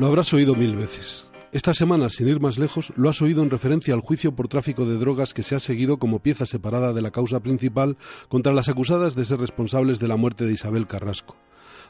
Lo habrás oído mil veces. Esta semana, sin ir más lejos, lo has oído en referencia al juicio por tráfico de drogas que se ha seguido como pieza separada de la causa principal contra las acusadas de ser responsables de la muerte de Isabel Carrasco.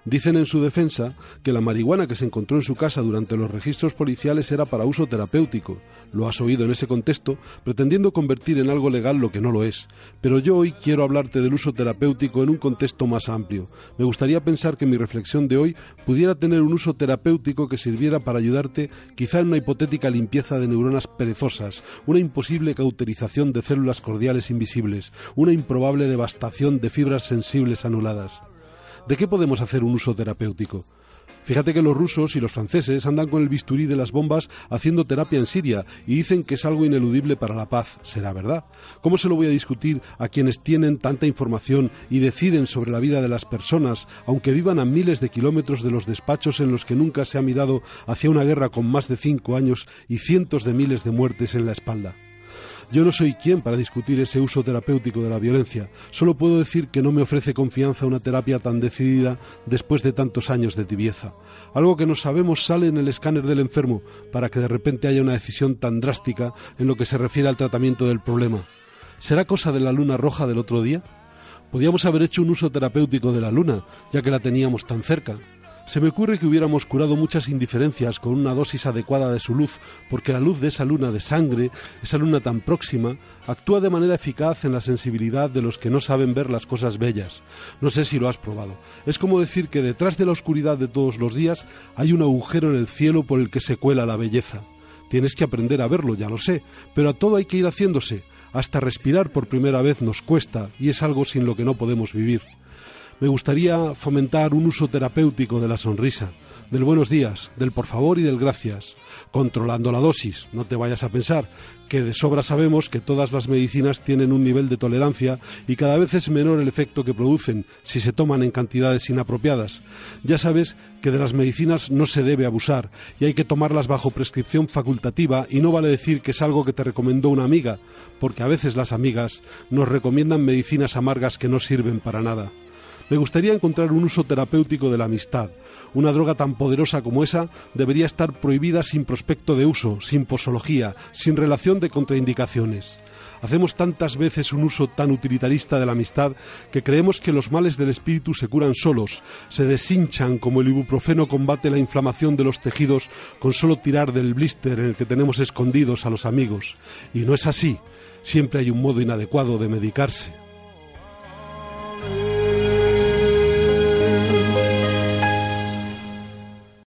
Dicen en su defensa que la marihuana que se encontró en su casa durante los registros policiales era para uso terapéutico. Lo has oído en ese contexto, pretendiendo convertir en algo legal lo que no lo es. Pero yo hoy quiero hablarte del uso terapéutico en un contexto más amplio. Me gustaría pensar que mi reflexión de hoy pudiera tener un uso terapéutico que sirviera para ayudarte quizá en una hipotética limpieza de neuronas perezosas, una imposible cauterización de células cordiales invisibles, una improbable devastación de fibras sensibles anuladas. ¿De qué podemos hacer un uso terapéutico? Fíjate que los rusos y los franceses andan con el bisturí de las bombas haciendo terapia en Siria y dicen que es algo ineludible para la paz. ¿Será verdad? ¿Cómo se lo voy a discutir a quienes tienen tanta información y deciden sobre la vida de las personas, aunque vivan a miles de kilómetros de los despachos en los que nunca se ha mirado hacia una guerra con más de cinco años y cientos de miles de muertes en la espalda? Yo no soy quien para discutir ese uso terapéutico de la violencia. Solo puedo decir que no me ofrece confianza una terapia tan decidida después de tantos años de tibieza. Algo que no sabemos sale en el escáner del enfermo para que de repente haya una decisión tan drástica en lo que se refiere al tratamiento del problema. ¿Será cosa de la luna roja del otro día? Podíamos haber hecho un uso terapéutico de la luna, ya que la teníamos tan cerca. Se me ocurre que hubiéramos curado muchas indiferencias con una dosis adecuada de su luz, porque la luz de esa luna de sangre, esa luna tan próxima, actúa de manera eficaz en la sensibilidad de los que no saben ver las cosas bellas. No sé si lo has probado. Es como decir que detrás de la oscuridad de todos los días hay un agujero en el cielo por el que se cuela la belleza. Tienes que aprender a verlo, ya lo sé, pero a todo hay que ir haciéndose. Hasta respirar por primera vez nos cuesta y es algo sin lo que no podemos vivir me gustaría fomentar un uso terapéutico de la sonrisa, del buenos días, del por favor y del gracias, controlando la dosis. No te vayas a pensar que de sobra sabemos que todas las medicinas tienen un nivel de tolerancia y cada vez es menor el efecto que producen si se toman en cantidades inapropiadas. Ya sabes que de las medicinas no se debe abusar y hay que tomarlas bajo prescripción facultativa y no vale decir que es algo que te recomendó una amiga, porque a veces las amigas nos recomiendan medicinas amargas que no sirven para nada. Me gustaría encontrar un uso terapéutico de la amistad. Una droga tan poderosa como esa debería estar prohibida sin prospecto de uso, sin posología, sin relación de contraindicaciones. Hacemos tantas veces un uso tan utilitarista de la amistad que creemos que los males del espíritu se curan solos, se deshinchan como el ibuprofeno combate la inflamación de los tejidos con solo tirar del blister en el que tenemos escondidos a los amigos. Y no es así. Siempre hay un modo inadecuado de medicarse.